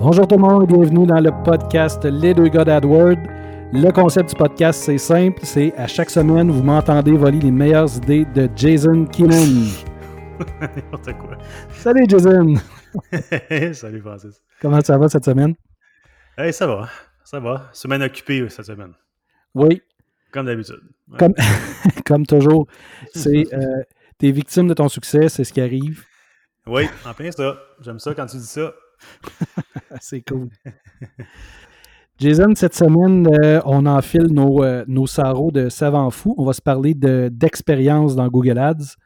Bonjour tout le monde et bienvenue dans le podcast Les deux gars d'AdWord. Le concept du podcast, c'est simple, c'est à chaque semaine, vous m'entendez voler les meilleures idées de Jason Keenan. N'importe quoi. Salut Jason! Salut Francis. Comment ça va cette semaine? Hey, ça va, ça va. Semaine occupée cette semaine. Oui. Comme d'habitude. Ouais. Comme, comme toujours. C'est euh, t'es victime de ton succès, c'est ce qui arrive. Oui, en plein ça. J'aime ça quand tu dis ça. c'est cool. Jason, cette semaine, euh, on enfile nos, euh, nos sarraux de savant fou. On va se parler de- d'expérience dans Google Ads,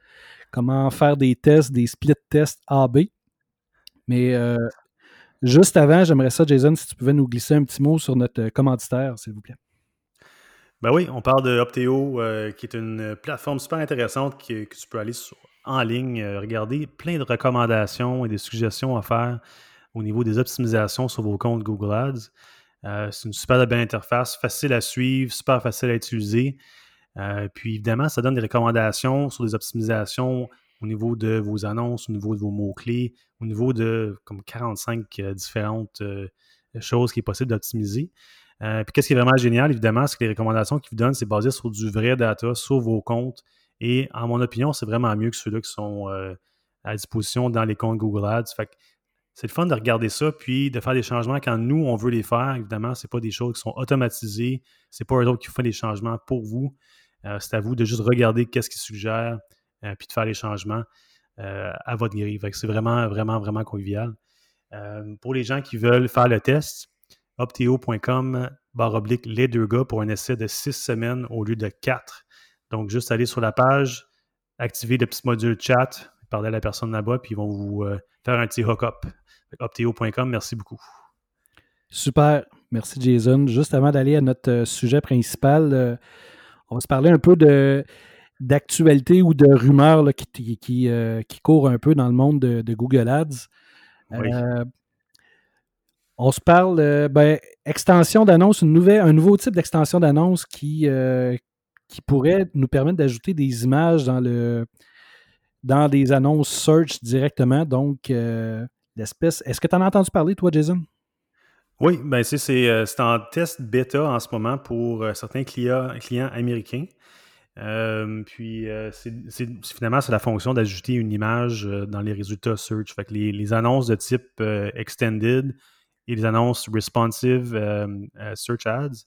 comment faire des tests, des split tests AB. Mais euh, juste avant, j'aimerais ça, Jason, si tu pouvais nous glisser un petit mot sur notre euh, commanditaire, s'il vous plaît. Ben oui, on parle de Opteo, qui est une plateforme super intéressante que, tu peux aller sur- en ligne, regarder plein de recommandations et des suggestions à faire au niveau des optimisations sur vos comptes Google Ads. Euh, c'est une super belle interface, facile à suivre, super facile à utiliser. Euh, puis évidemment, ça donne des recommandations sur des optimisations au niveau de vos annonces, au niveau de vos mots-clés, au niveau de comme 45 euh, différentes choses qui est possible d'optimiser. Puis qu'est-ce qui est vraiment génial, évidemment, c'est que les recommandations qu'ils vous donnent, c'est basé sur du vrai data, sur vos comptes. Et en mon opinion, c'est vraiment mieux que ceux-là qui sont à disposition dans les comptes Google Ads. C'est le fun de regarder ça, puis de faire des changements quand nous, on veut les faire. Évidemment, ce pas des choses qui sont automatisées. C'est pas eux autres qui font les changements pour vous. Euh, c'est à vous de juste regarder qu'est-ce qu'ils suggèrent, euh, puis de faire les changements euh, à votre grille. C'est vraiment, vraiment, vraiment convivial. Pour les gens qui veulent faire le test, opteo.com barre oblique les deux gars pour un essai de six semaines au lieu de quatre. Donc, juste aller sur la page, activer le petit module chat, parler à la personne là-bas, puis ils vont vous faire un petit hook-up. Opteo.com, merci beaucoup. Super. Merci, Jason. Juste avant d'aller à notre euh, sujet principal, euh, on va se parler un peu de d'actualité ou de rumeurs là, qui, qui, euh, qui courent un peu dans le monde de, de Google Ads. Oui. Euh, on se parle, euh, ben, extension d'annonce, un nouveau type d'extension d'annonce qui, euh, qui pourrait nous permettre d'ajouter des images dans le dans des annonces search directement. Donc, euh, Est-ce que tu en as entendu parler, toi, Jason? Oui, ben c'est, euh, en test bêta en ce moment pour euh, certains clients, clients américains. Euh, puis c'est, finalement, c'est la fonction d'ajouter une image dans les résultats search. Fait que les, annonces de type extended et les annonces responsive search ads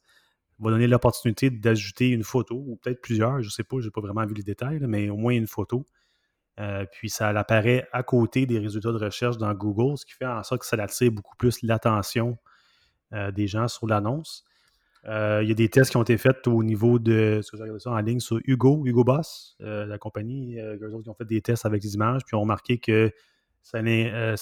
vont donner l'opportunité d'ajouter une photo ou peut-être plusieurs, je ne sais pas, je n'ai pas vraiment vu les détails, mais au moins une photo. Euh, puis ça apparaît à côté des résultats de recherche dans Google, ce qui fait en sorte que ça attire beaucoup plus l'attention euh, des gens sur l'annonce. Euh, il y a des tests qui ont été faits au niveau de, ce que j'ai ça en ligne sur Hugo, Hugo Boss, la compagnie, qui ont fait des tests avec des images, puis ont remarqué que ça,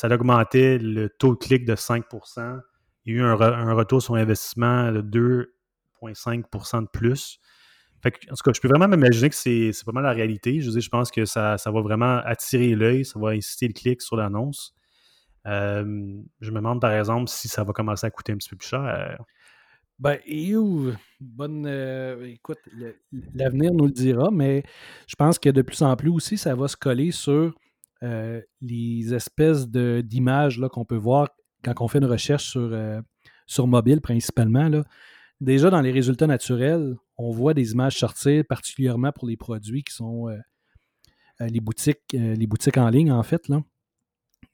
augmentait le taux de clic de 5% Il y a eu un retour sur investissement de 2,5% de plus. Fait que, en tout cas, je peux vraiment m'imaginer que c'est pas mal la réalité. Je veux dire, je pense que ça, ça va vraiment attirer l'œil, ça va inciter le clic sur l'annonce. Euh, je me demande, par exemple, si ça va commencer à coûter un petit peu plus cher. Ben, où, bonne. euh, écoute, l'avenir nous le dira, mais je pense que de plus en plus aussi, ça va se coller sur euh, les espèces d'images qu'on peut voir quand on fait une recherche sur, sur mobile principalement. Là. Déjà, dans les résultats naturels, on voit des images sortir, particulièrement pour les produits qui sont euh, euh, les, boutiques, euh, les boutiques en ligne, en fait. Là.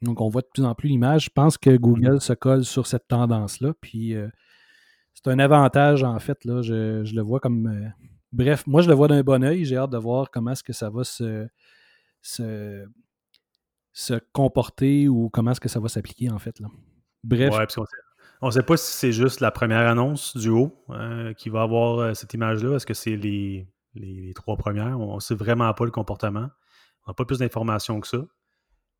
Donc, on voit de plus en plus l'image. Je pense que Google se colle sur cette tendance-là. Puis. euh, c'est un avantage, en fait. Là. Je, je le vois comme. bref, moi, je le vois d'un bon oeil. J'ai hâte de voir comment est-ce que ça va se, se, se comporter ou comment est-ce que ça va s'appliquer, en fait. Là. Bref, Ouais, parce on sait pas si c'est juste la première annonce du haut euh, qui va avoir euh, cette image-là. Est-ce que c'est les, les, les trois premières? On ne sait vraiment pas le comportement. On n'a pas plus d'informations que ça.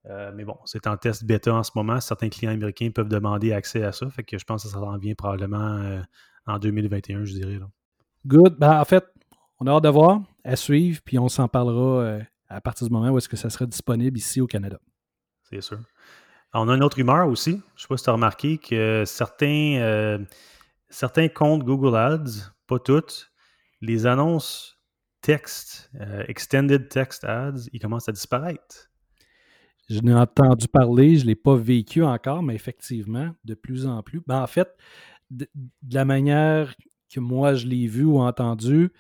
Euh, mais bon, c'est en test bêta en ce moment. Certains clients américains peuvent demander accès à ça. Fait que je pense que ça s'en vient probablement en 2021, je dirais. là. good. Ben, en fait, on a hâte de voir, à suivre, puis on s'en parlera à partir du moment où est-ce que ça sera disponible ici au Canada. C'est sûr. On a une autre rumeur aussi. Je ne sais pas si tu as remarqué que certains, euh, certains comptes Google Ads, pas toutes, les annonces texte, euh, extended text ads, ils commencent à disparaître. Je n'ai entendu parler, je ne l'ai pas vécu encore, mais effectivement, de plus en plus. Ben, en fait, de, la manière que moi je l'ai vu ou entendu,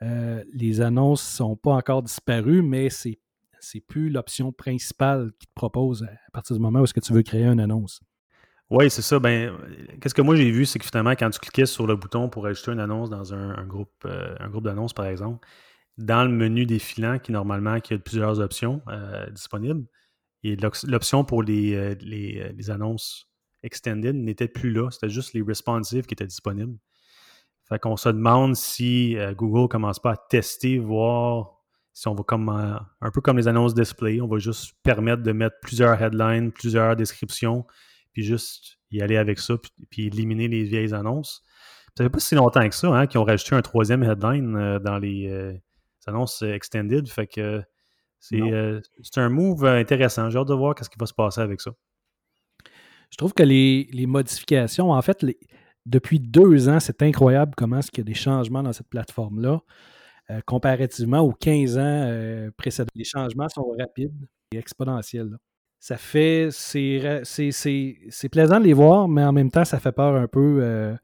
euh, les annonces ne sont pas encore disparues, mais c'est c'est plus l'option principale qui te propose à partir du moment où est-ce que tu veux créer une annonce. Oui, c'est ça. Ben, qu'est-ce que moi j'ai vu, c'est que finalement, quand tu cliquais sur le bouton pour ajouter une annonce dans un, groupe, euh, groupe d'annonces, par exemple, dans le menu défilant, qui normalement qui a plusieurs options euh, disponibles, et l'option pour les, les, annonces extended n'était plus là. C'était juste les responsive qui étaient disponibles. Fait qu'on se demande si euh, Google commence pas à tester, voir si on va comme euh, un peu comme les annonces display, on va juste permettre de mettre plusieurs headlines, plusieurs descriptions, puis juste y aller avec ça, puis, éliminer les vieilles annonces. Ça fait pas si longtemps que ça, hein, qu'ils ont rajouté un troisième headline euh, dans les, annonces extended. Fait que c'est un move intéressant. J'ai hâte de voir ce qui va se passer avec ça. Je trouve que les, les modifications, en fait, les, depuis deux ans, c'est incroyable comment est-ce qu'il y a des changements dans cette plateforme-là. Euh, comparativement aux 15 ans euh, précédents. Les changements sont rapides et exponentiels. Ça fait. C'est plaisant de les voir, mais en même temps, ça fait peur un peu. Euh,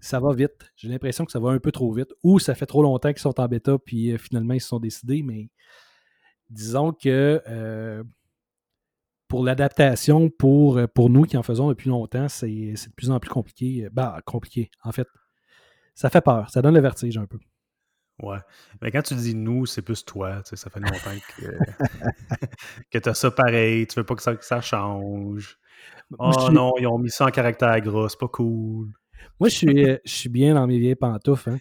ça va vite. J'ai l'impression que ça va un peu trop vite. Ou ça fait trop longtemps qu'ils sont en bêta, puis finalement, ils se sont décidés, mais disons que pour l'adaptation, pour, pour nous qui en faisons depuis longtemps, c'est de plus en plus compliqué. Bah, compliqué, en fait. Ça fait peur, ça donne le vertige un peu. Ouais. Mais quand tu dis nous, c'est plus toi. Tu sais, ça fait longtemps que, tu as ça pareil. Tu veux pas que ça, ça change. Oh non, ils ont mis ça en caractère gras, c'est pas cool. Moi, je suis, euh, je suis bien dans mes vieilles pantoufles. Hein.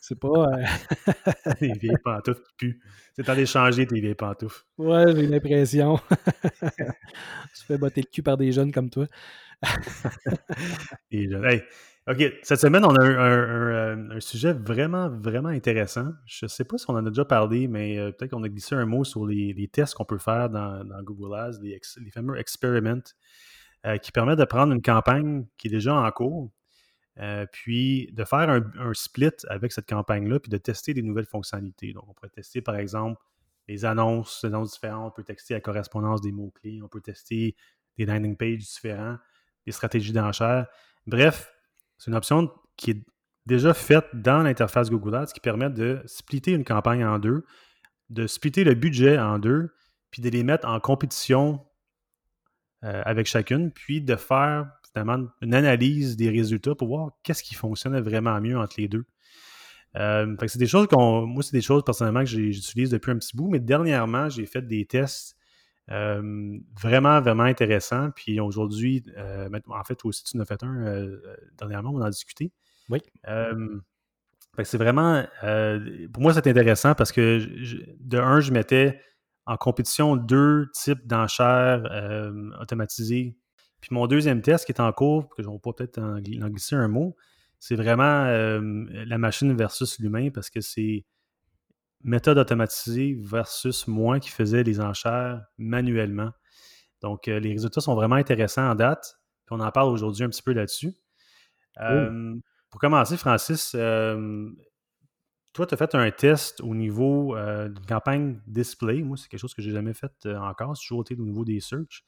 C'est pas. Euh, les vieilles pantoufles qui puent. C'est temps d'échanger tes vieilles pantoufles. Ouais, j'ai l'impression. tu fais botter le cul par des jeunes comme toi. des jeunes. Hey, OK, cette semaine, on a un, un, sujet vraiment, vraiment intéressant. Je ne sais pas si on en a déjà parlé, mais euh, peut-être qu'on a glissé un mot sur les, tests qu'on peut faire dans, Google Ads, les, fameux experiments, euh, qui permettent de prendre une campagne qui est déjà en cours, euh, puis de faire un, split avec cette campagne-là, puis de tester des nouvelles fonctionnalités. Donc, on pourrait tester, par exemple, les annonces, les annonces différentes, on peut tester la correspondance des mots-clés, on peut tester des landing pages différents, des stratégies d'enchères. Bref, c'est une option qui est déjà faite dans l'interface Google Ads qui permet de splitter une campagne en deux, de splitter le budget en deux, puis de les mettre en compétition euh, avec chacune, puis de faire une analyse des résultats pour voir qu'est-ce qui fonctionnait vraiment mieux entre les deux. Euh, c'est des choses qu'on. Moi, c'est des choses personnellement que j'utilise depuis un petit bout, mais dernièrement, j'ai fait des tests euh, vraiment, vraiment intéressants. Puis aujourd'hui, euh, en fait, aussi, tu en as fait un dernièrement, on en a discuté. Oui. c'est vraiment. pour moi, c'est intéressant parce que de un, je mettais en compétition deux types d'enchères automatisées puis mon deuxième test qui est en cours, que je vais peut-être en, glisser un mot, c'est vraiment euh, la machine versus l'humain parce que c'est méthode automatisée versus moi qui faisais les enchères manuellement. Donc, euh, les résultats sont vraiment intéressants en date. Puis on en parle aujourd'hui un petit peu là-dessus. Euh, pour commencer, Francis, toi, tu as fait un test au niveau d'une campagne display. Moi, c'est quelque chose que j'ai jamais fait encore. C'est toujours été au niveau des search.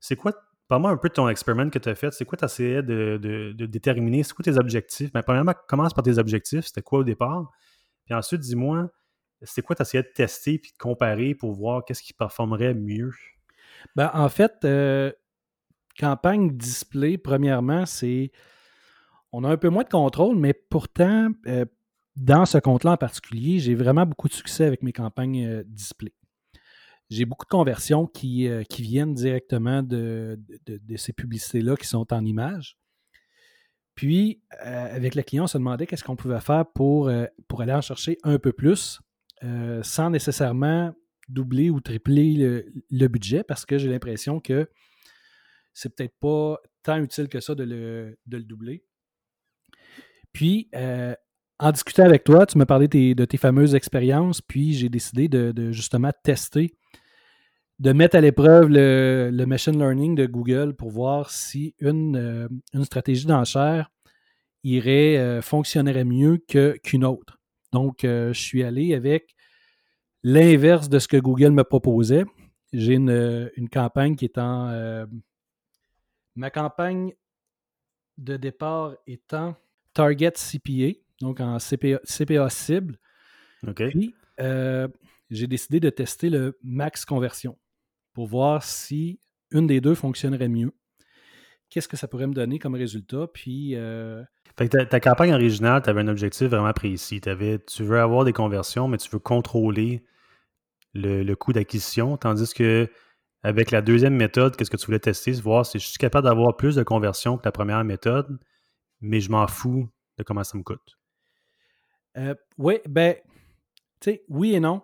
C'est quoi Parle-moi un peu de ton expériment que tu as fait. C'est quoi tu essayais de, de, déterminer? C'est quoi tes objectifs? Mais ben, premièrement, commence par tes objectifs. C'était quoi au départ? Puis ensuite, dis-moi, c'est quoi tu essayais de tester puis de comparer pour voir qu'est-ce qui performerait mieux? Ben, en fait, euh, campagne display, premièrement, c'est. On a un peu moins de contrôle, mais pourtant, euh, dans ce compte-là en particulier, j'ai vraiment beaucoup de succès avec mes campagnes euh, display j'ai beaucoup de conversions qui, viennent directement de, ces publicités-là qui sont en images. Puis, avec le client, on se demandait qu'est-ce qu'on pouvait faire pour, pour aller en chercher un peu plus sans nécessairement doubler ou tripler le, budget parce que j'ai l'impression que c'est peut-être pas tant utile que ça de le, doubler. Puis, en discutant avec toi, tu m'as parlé de tes fameuses expériences, puis j'ai décidé de, de, justement tester de mettre à l'épreuve le, machine learning de Google pour voir si une, euh, une stratégie d'enchère irait, euh, fonctionnerait mieux qu'une autre. Donc, euh, je suis allé avec l'inverse de ce que Google me proposait. j'ai une, une, campagne qui est en. ma campagne de départ étant Target CPA, donc en CPA, CPA cible. OK. Puis, j'ai décidé de tester le max conversion pour voir si une des deux fonctionnerait mieux. Qu'est-ce que ça pourrait me donner comme résultat? Puis. Euh, ta, campagne originale, tu avais un objectif vraiment précis. Avais, tu veux avoir des conversions, mais tu veux contrôler le, coût d'acquisition. Tandis que avec la deuxième méthode, qu'est-ce que tu voulais tester? C'est voir si je suis capable d'avoir plus de conversions que la première méthode, mais je m'en fous de comment ça me coûte. Euh, oui, ben, tu sais, oui et non.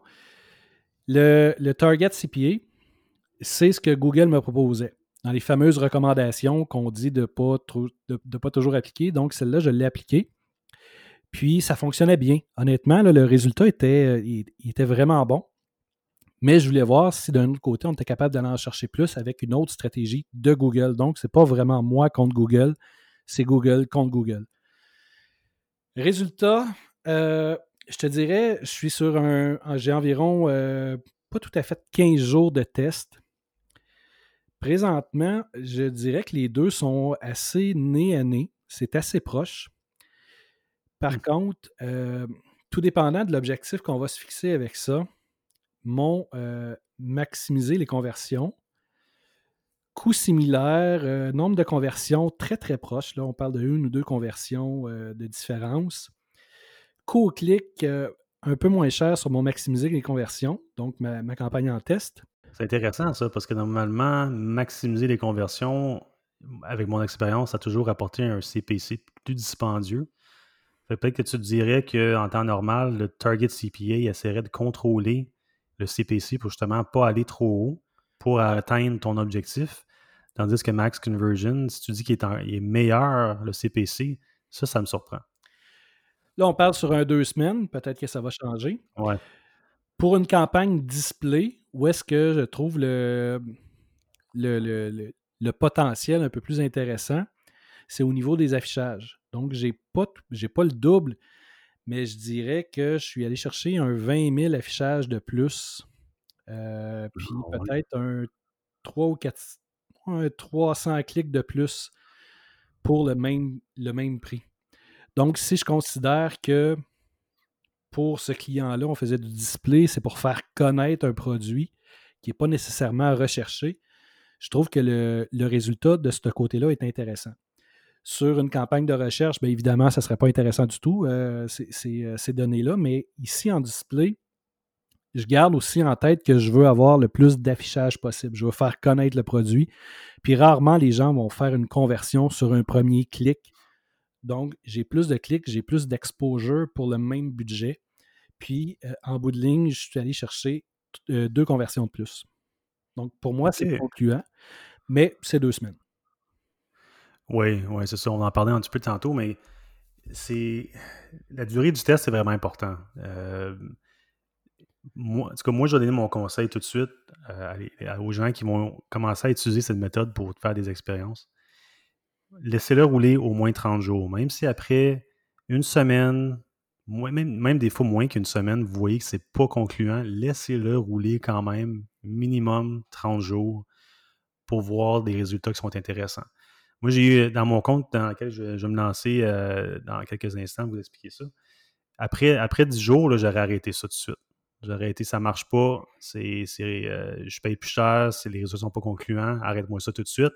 Le, le Target CPA, c'est ce que Google me proposait dans les fameuses recommandations qu'on dit de ne pas, toujours appliquer. Donc, celle-là, je l'ai appliquée. Puis, ça fonctionnait bien. Honnêtement, le résultat était, il, était vraiment bon. Mais je voulais voir si d'un autre côté, on était capable d'aller en chercher plus avec une autre stratégie de Google. Donc, ce n'est pas vraiment moi contre Google, c'est Google contre Google. Résultat, euh, je te dirais, je suis sur un. J'ai environ euh, pas tout à fait 15 jours de test. Présentement, je dirais que les deux sont assez nez à nez. C'est assez proche. Par mmh. contre, euh, tout dépendant de l'objectif qu'on va se fixer avec ça, mon euh, maximiser les conversions, coût similaire, euh, nombre de conversions très très proche. Là, on parle de une ou deux conversions de différence. Coût au clic un peu moins cher sur mon maximiser les conversions, donc ma campagne en test. C'est intéressant ça, parce que normalement, maximiser les conversions, avec mon expérience, ça a toujours apporté un CPC plus dispendieux. Peut-être que tu te dirais qu'en temps normal, le target CPA essaierait de contrôler le CPC pour justement pas aller trop haut pour atteindre ton objectif. Tandis que Max Conversion, si tu dis qu'il est, meilleur, le CPC, ça, ça me surprend. Là, on parle sur un deux semaines. Peut-être que ça va changer. Ouais. Pour une campagne display, où est-ce que je trouve le, le, potentiel un peu plus intéressant? C'est au niveau des affichages. Donc, je n'ai pas, pas le double, mais je dirais que je suis allé chercher un 20 000 affichages de plus. Euh, puis ah peut-être un 3 ou 4, 300 clics de plus pour le même, le même prix. Donc, si je considère que pour ce client-là, on faisait du display, c'est pour faire connaître un produit qui n'est pas nécessairement recherché. Je trouve que le, résultat de ce côté-là est intéressant. Sur une campagne de recherche, bien évidemment, ça ne serait pas intéressant du tout, euh, euh, ces, données-là, mais ici en display, je garde aussi en tête que je veux avoir le plus d'affichage possible. Je veux faire connaître le produit. Puis rarement, les gens vont faire une conversion sur un premier clic donc, j'ai plus de clics, j'ai plus d'exposure pour le même budget. Puis, euh, en bout de ligne, je suis allé chercher euh, deux conversions de plus. Donc, pour moi, c'est concluant, mais c'est deux semaines. Oui, oui, c'est ça. On en parlait un petit peu tantôt, mais c'est la durée du test, c'est vraiment important. Euh, moi, en tout cas, moi, je vais donner mon conseil tout de suite aux gens qui vont commencer à utiliser cette méthode pour faire des expériences laissez-le rouler au moins 30 jours. Même si après une semaine, même, même des fois moins qu'une semaine, vous voyez que c'est pas concluant, laissez-le rouler quand même minimum 30 jours pour voir des résultats qui sont intéressants. Moi, j'ai eu dans mon compte dans lequel je, vais me lancer euh, dans quelques instants, vous expliquer ça. Après, après 10 jours, j'aurais arrêté ça tout de suite. J'aurais arrêté, ça marche pas, c'est, euh, je paye plus cher, les résultats sont pas concluants, arrête-moi ça tout de suite.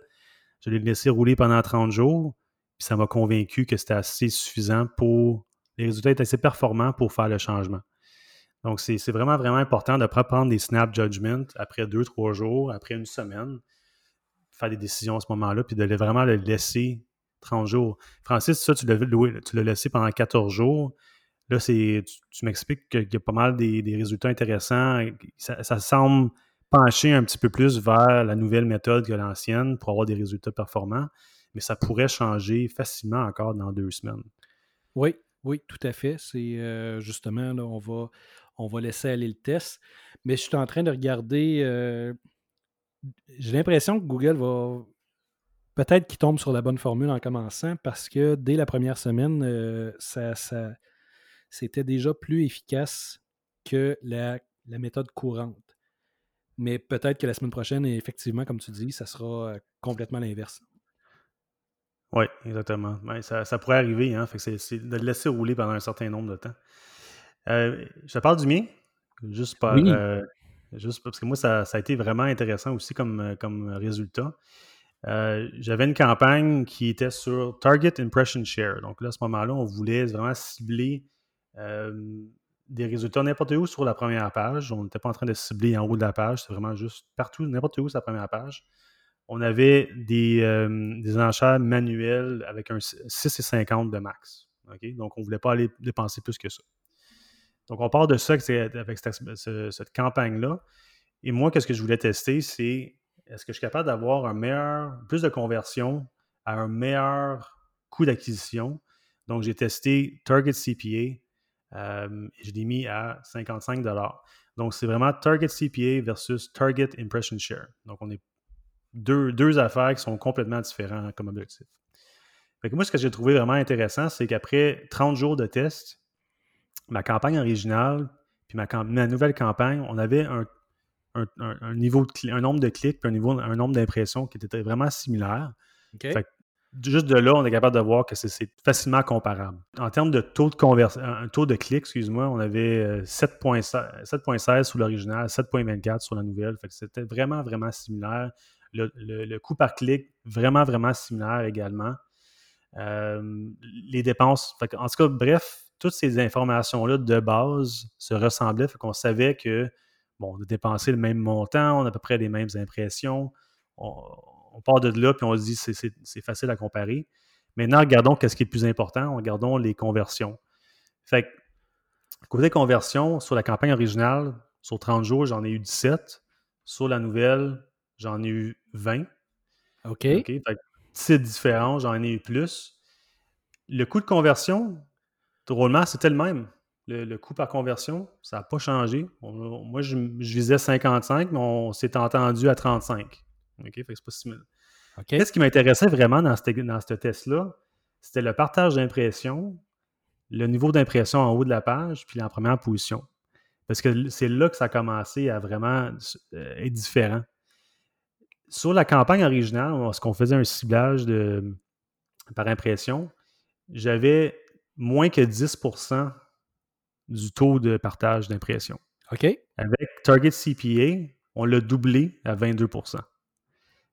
Je l'ai laissé rouler pendant 30 jours, puis ça m'a convaincu que c'était assez suffisant pour. Les résultats étaient assez performants pour faire le changement. Donc, c'est vraiment, vraiment important de ne pas prendre des snap judgments après deux, trois jours, après une semaine, faire des décisions à ce moment-là, puis de vraiment le laisser 30 jours. Francis, ça, tu l'as laissé pendant 14 jours. Là, tu, tu m'expliques qu'il y a pas mal des, résultats intéressants. ça semble un petit peu plus vers la nouvelle méthode que l'ancienne pour avoir des résultats performants, mais ça pourrait changer facilement encore dans deux semaines. Oui, oui, tout à fait. C'est euh, justement, là, on va, on va laisser aller le test. Mais je suis en train de regarder. Euh, j'ai l'impression que Google va. Peut-être qu'il tombe sur la bonne formule en commençant parce que dès la première semaine, euh, ça, c'était déjà plus efficace que la méthode courante. Mais peut-être que la semaine prochaine, effectivement, comme tu dis, ça sera euh, complètement l'inverse. Oui, exactement. Ben, ça, pourrait arriver, hein? c'est de le laisser rouler pendant un certain nombre de temps. Euh, je te parle du mien, juste, par, euh, juste parce que moi, ça, a été vraiment intéressant aussi comme, comme résultat. J'avais une campagne qui était sur Target Impression Share. Donc là, à ce moment-là, on voulait vraiment cibler des résultats n'importe où sur la première page. On n'était pas en train de cibler en haut de la page, c'est vraiment juste partout, n'importe où sur la première page. On avait des, euh, enchères manuelles avec un 6,50 de max. Donc, on ne voulait pas aller dépenser plus que ça. Donc, on part de ça avec cette, campagne-là. Et moi, qu'est-ce que je voulais tester, c'est est-ce que je suis capable d'avoir un meilleur, plus de conversion à un meilleur coût d'acquisition? Donc, j'ai testé Target CPA, euh, je l'ai mis à 55 Donc, c'est vraiment Target CPA versus Target Impression Share. Donc, on est deux, deux affaires qui sont complètement différentes comme objectif. Fait moi, ce que j'ai trouvé vraiment intéressant, c'est qu'après 30 jours de test, ma campagne originale puis ma, ma nouvelle campagne, on avait un, un, niveau de, un nombre de clics puis un, niveau, un nombre d'impressions qui était vraiment similaire juste de là, on est capable de voir que c'est facilement comparable. En termes de taux de conversion, un taux de clic, excuse-moi, on avait 7.16 euh, sur l'original, 7.24 sur la nouvelle. c'était vraiment, vraiment similaire. Le, coût par clic, vraiment, vraiment similaire également. Euh, les dépenses, en tout cas, bref, toutes ces informations-là de base se ressemblaient. Fait qu'on savait que, bon, on a dépensé le même montant, on a à peu près les mêmes impressions. On, on part de là, puis on se dit c'est facile à comparer. Maintenant, regardons qu'est-ce qui est le plus important. Regardons les conversions. Fait que, côté conversion, sur la campagne originale, sur 30 jours, j'en ai eu 17. Sur la nouvelle, j'en ai eu 20. OK. OK? Fait petite différence, j'en ai eu plus. Le coût de conversion, drôlement, c'était le même. Le, coût par conversion, ça n'a pas changé. moi, je, je, visais 55, mais on s'est entendu à 35. OK? Fait que c'est pas. Qu'est-ce qui m'intéressait vraiment dans ce, dans ce test-là? C'était le partage d'impression, le niveau d'impression en haut de la page, puis la première position. Parce que c'est là que ça a commencé à vraiment euh, être différent. Sur la campagne originale, lorsqu'on faisait un ciblage de, par impression, j'avais moins que 10% du taux de partage d'impression. OK. Avec Target CPA, on l'a doublé à 22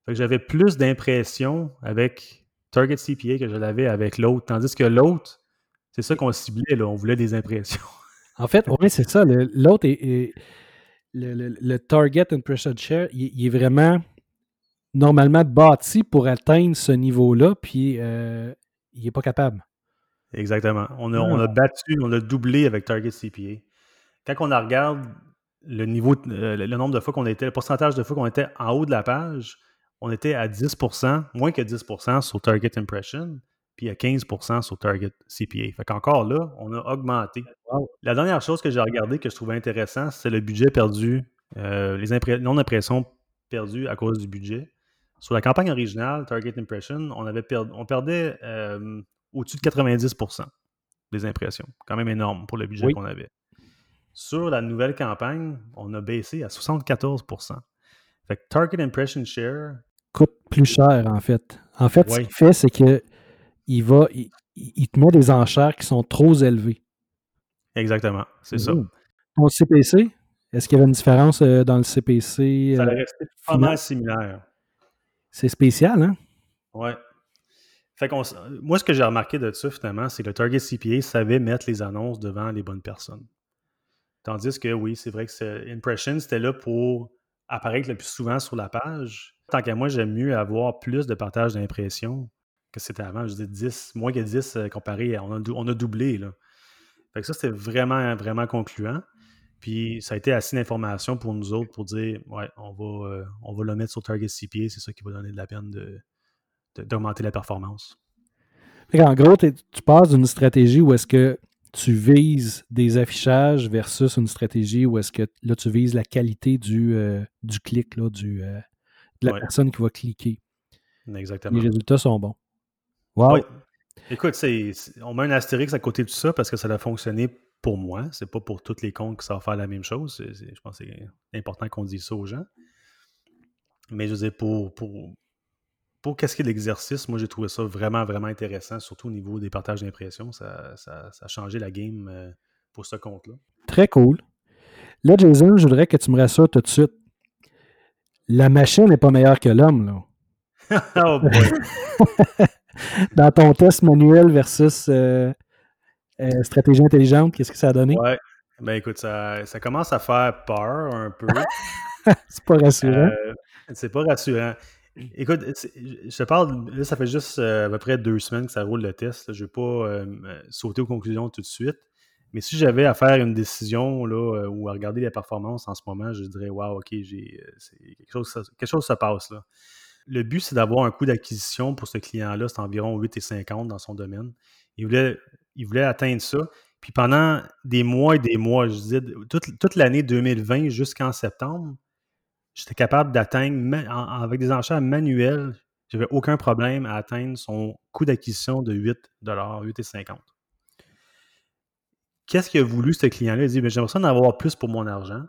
j'avais plus d'impressions avec Target CPA que je l'avais avec l'autre. Tandis que l'autre, c'est ça qu'on ciblait, là. On voulait des impressions. En fait, oui, c'est ça. L'autre est, le, Target Impression Share, il, est vraiment normalement bâti pour atteindre ce niveau-là, puis euh, il n'est pas capable. Exactement. On a, on a ah. battu, on a doublé avec Target CPA. Quand on regarde le niveau, euh, le nombre de fois qu'on était, le pourcentage de fois qu'on était en haut de la page, on était à 10% moins que 10% sur Target Impression, puis à 15% sur Target CPA. Fait qu'encore là, on a augmenté. La dernière chose que j'ai regardé que je trouvais intéressant, c'est le budget perdu, euh, les non-impressions perdues à cause du budget. Sur la campagne originale, Target Impression, on, avait on perdait euh, au-dessus de 90% des impressions. Quand même énorme pour le budget qu'on avait. Sur la nouvelle campagne, on a baissé à 74% Fait que Target Impression Share coûte plus cher, en fait. En fait, ce qu'il fait, c'est que il va, il, te met des enchères qui sont trop élevées. Exactement, c'est ça. Ton CPC, est-ce qu'il y avait une différence euh, dans le CPC? Ça allait rester pas mal similaire. C'est spécial, hein? Ouais. Fait moi, ce que j'ai remarqué de ça, finalement, c'est que le Target CPA savait mettre les annonces devant les bonnes personnes. Tandis que, oui, c'est vrai que Impression, c'était là pour apparaître le plus souvent sur la page, Tant qu'à moi, j'aime mieux avoir plus de partage d'impression que c'était avant. Je dis 10, moins que 10 euh, comparé à. On a, doublé. Là. Fait que ça, c'était vraiment, vraiment concluant. Puis ça a été assez d'informations pour nous autres pour dire ouais, on va, euh, on va le mettre sur Target CPA, c'est ça qui va donner de la peine d'augmenter la performance. En gros, tu passes d'une stratégie où est-ce que tu vises des affichages versus une stratégie où est-ce que là tu vises la qualité du, euh, du clic, là, du, la personne qui va cliquer. Exactement. Les résultats sont bons. Wow. Écoute, on met un astérix à côté de tout ça parce que ça a fonctionné pour moi. C'est pas pour tous les comptes qui savent faire la même chose. je pense que c'est important qu'on dise ça aux gens. Mais je veux dire, pour, pour, pour qu'est-ce qui est l'exercice, moi j'ai trouvé ça vraiment, vraiment intéressant, surtout au niveau des partages d'impression. Ça, ça, a changé la game euh, pour ce compte-là. Très cool. Là, Jason, je voudrais que tu me rassures tout de suite. La machine n'est pas meilleure que l'homme, là. oh boy. Dans ton test manuel versus euh, euh, stratégie intelligente, qu'est-ce que ça a donné? Ouais. Ben écoute, ça, ça commence à faire peur un peu. c'est pas rassurant. c'est pas rassurant. Écoute, je te parle, là, ça fait juste à peu près deux semaines que ça roule le test. Je ne vais pas sauter aux conclusions tout de suite. Mais si j'avais à faire une décision là, ou à regarder les performances en ce moment, je dirais Waouh, ok, j'ai quelque chose, quelque chose se passe là. Le but, c'est d'avoir un coût d'acquisition pour ce client-là, c'est environ 8,50 dans son domaine. Il voulait, il voulait atteindre ça. Puis pendant des mois et des mois, je disais, toute, toute l'année 2020 jusqu'en septembre, j'étais capable d'atteindre, avec des enchères manuelles, j'avais aucun problème à atteindre son coût d'acquisition de 8 8,50 Qu'est-ce qu'il a voulu, ce client-là? Il dit, j'aimerais ça en avoir plus pour mon argent.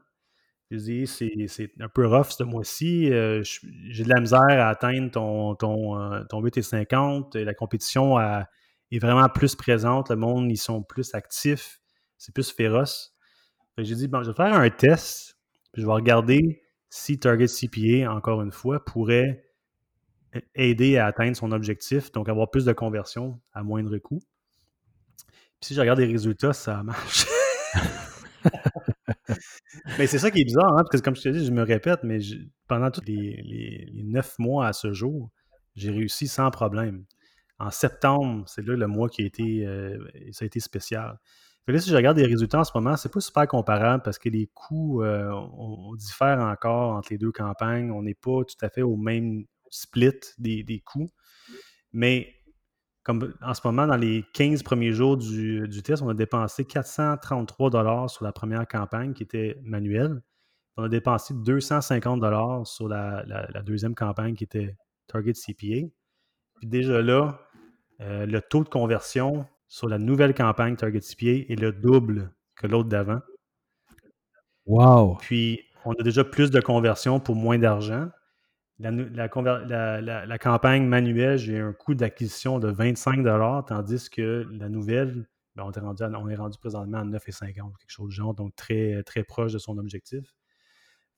Il dit, c'est un peu rough ce mois-ci. Euh, j'ai de la misère à atteindre ton, ton, euh, ton 8,50 La compétition est vraiment plus présente. Le monde, ils sont plus actifs. C'est plus féroce. J'ai dit, bon, je vais faire un test. je vais regarder si Target CPA, encore une fois, pourrait aider à atteindre son objectif, donc avoir plus de conversion à moindre coût. Si je regarde les résultats, ça marche. mais c'est ça qui est bizarre, hein, parce que comme je te dis, je me répète, mais pendant tous les, neuf mois à ce jour, j'ai réussi sans problème. En septembre, c'est là le mois qui a été, euh, ça a été spécial si je regarde les résultats en ce moment, c'est pas super comparable parce que les coûts, euh, on, diffère encore entre les deux campagnes. On n'est pas tout à fait au même split des, coûts. Mais comme en ce moment, dans les 15 premiers jours du, test, on a dépensé 433 sur la première campagne qui était manuelle. On a dépensé 250 sur la, deuxième campagne qui était Target CPA. Puis déjà là, euh, le taux de conversion sur la nouvelle campagne Target CPA est le double que l'autre d'avant. Wow! Puis, on a déjà plus de conversions pour moins d'argent. La, la, campagne manuelle, j'ai un coût d'acquisition de 25 tandis que la nouvelle, ben, on, est rendu rendu présentement à 9,50 quelque chose de genre, donc très, très proche de son objectif.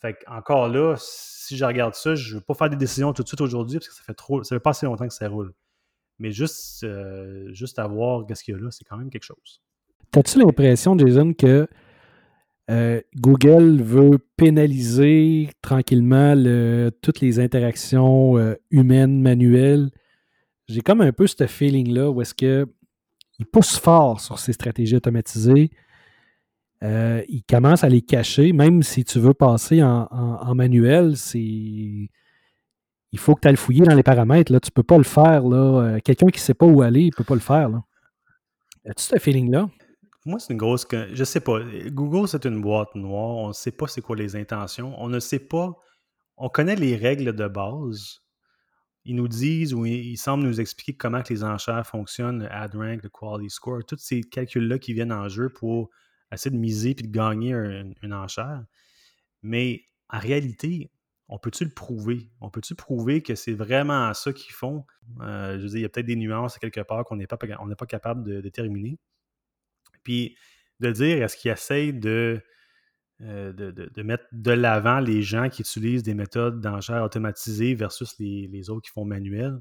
Fait encore là, si je regarde ça, je ne veux pas faire des décisions tout de suite aujourd'hui parce que ça fait trop, ça fait pas assez longtemps que ça roule. Mais juste, euh, juste à voir ce qu'il y a là, c'est quand même quelque chose. As-tu l'impression, Jason, que euh, Google veut pénaliser tranquillement toutes les interactions euh, humaines, manuelles? J'ai comme un peu ce feeling-là où est-ce qu'il pousse fort sur ces stratégies automatisées. il commence à les cacher, même si tu veux passer en manuel, c'est il faut que tu ailles fouiller dans les paramètres. Là. Tu ne peux pas le faire. Euh, quelqu'un qui ne sait pas où aller, il ne peut pas le faire. As-tu ce feeling-là? Moi, c'est une grosse. Je sais pas. Google, c'est une boîte noire. On ne sait pas c'est quoi les intentions. On ne sait pas. On connaît les règles de base. Ils nous disent ou ils semblent nous expliquer comment les enchères fonctionnent, le ad rank, le quality score, tous ces calculs-là qui viennent en jeu pour essayer de miser puis de gagner une enchère. Mais en réalité, on peut-tu le prouver? On peut-tu prouver que c'est vraiment ça qu'ils font? Euh, je veux dire, il y a peut-être des nuances quelque part qu'on n'est pas capable de déterminer. Puis de dire, est-ce qu'ils essayent euh, de, de, mettre de l'avant les gens qui utilisent des méthodes d'enchères automatisées versus les, autres qui font manuel?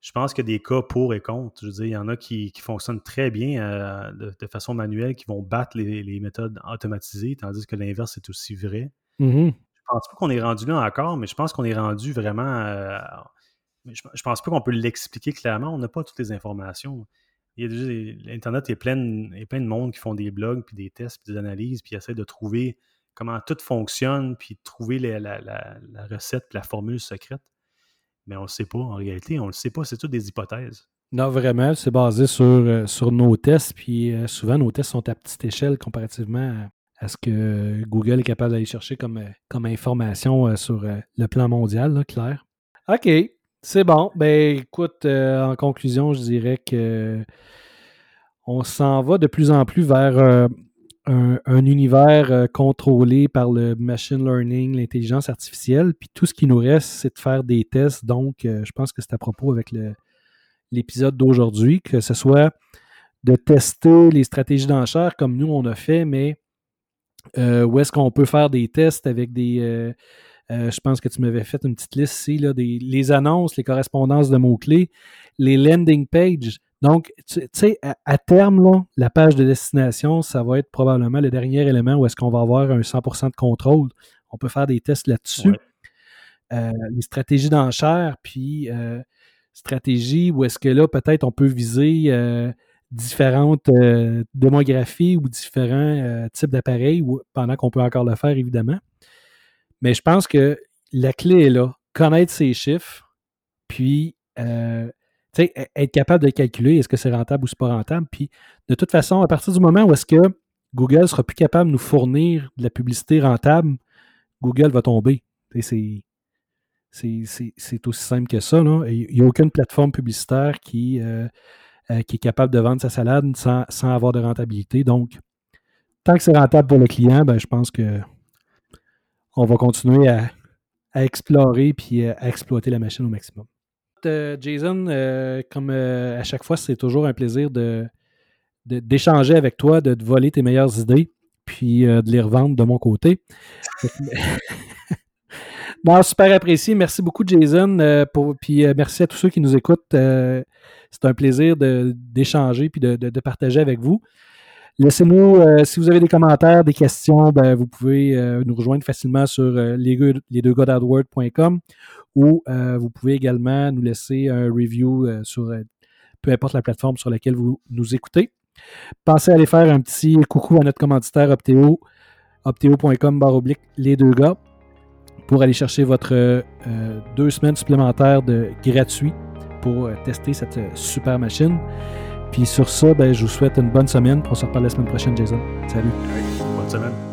Je pense qu'il y a des cas pour et contre. Je veux dire, il y en a qui, fonctionnent très bien euh, de, façon manuelle, qui vont battre les, méthodes automatisées, tandis que l'inverse est aussi vrai. Mm-hmm pense pas qu'on est rendu là encore, mais je pense qu'on est rendu vraiment. Euh, je, ne pense pas qu'on peut l'expliquer clairement. On n'a pas toutes les informations. L'Internet est plein, est plein de monde qui font des blogs, puis des tests, puis des analyses, puis essaient de trouver comment tout fonctionne, puis de trouver la, recette, puis la formule secrète. Mais on ne le sait pas en réalité. On ne le sait pas. C'est toutes des hypothèses. Non, vraiment, c'est basé sur, euh, sur nos tests, puis euh, souvent nos tests sont à petite échelle comparativement à ce que Google est capable d'aller chercher comme, euh, comme information euh, sur le plan mondial, clair. OK, c'est bon. Ben écoute, en conclusion, je dirais que on s'en va de plus en plus vers un, univers contrôlé par le machine learning, l'intelligence artificielle. Puis tout ce qui nous reste, c'est de faire des tests. Donc, je pense que c'est à propos avec l'épisode d'aujourd'hui, que ce soit de tester les stratégies d'enchères comme nous on a fait, mais où est-ce qu'on peut faire des tests avec des, euh, je pense que tu m'avais fait une petite liste ici, là, des, les annonces, les correspondances de mots-clés, les landing pages. Donc, tu sais, à, terme, la page de destination, ça va être probablement le dernier élément où est-ce qu'on va avoir un 100% de contrôle. On peut faire des tests là-dessus. Euh, les stratégies d'enchères, puis euh, stratégies où est-ce que là, peut-être on peut viser différentes démographies ou différents types d'appareils, pendant qu'on peut encore le faire, évidemment. Mais je pense que la clé est là. Connaître ses chiffres, puis euh, être capable de calculer est-ce que c'est rentable ou c'est pas rentable. Puis de toute façon, à partir du moment où est-ce que Google sera plus capable de nous fournir de la publicité rentable, Google va tomber. C'est, aussi simple que ça. Il n'y a aucune plateforme publicitaire qui, euh, euh, qui est capable de vendre sa salade sans, avoir de rentabilité. Donc, tant que c'est rentable pour le client, ben, je pense que on va continuer à, explorer puis à exploiter la machine au maximum. Euh, Jason, euh, comme euh, à chaque fois, c'est toujours un plaisir de, d'échanger avec toi, de te voler tes meilleures idées, puis de les revendre de mon côté. non, super apprécié. Merci beaucoup, Jason. puis merci à tous ceux qui nous écoutent. c'est un plaisir d'échanger puis de, partager avec vous. Laissez-nous, euh, si vous avez des commentaires, des questions, ben, vous pouvez euh, nous rejoindre facilement sur euh, les, ou vous pouvez également nous laisser un review sur peu importe la plateforme sur laquelle vous nous écoutez. Pensez à aller faire un petit coucou à notre commanditaire Opteo, opteo.com baroblique les deux gars, pour aller chercher votre deux semaines supplémentaires de gratuit pour tester cette super machine. Puis sur ça, ben, je vous souhaite une bonne semaine. On se reparle la semaine prochaine, Jason. Salut. bonne semaine.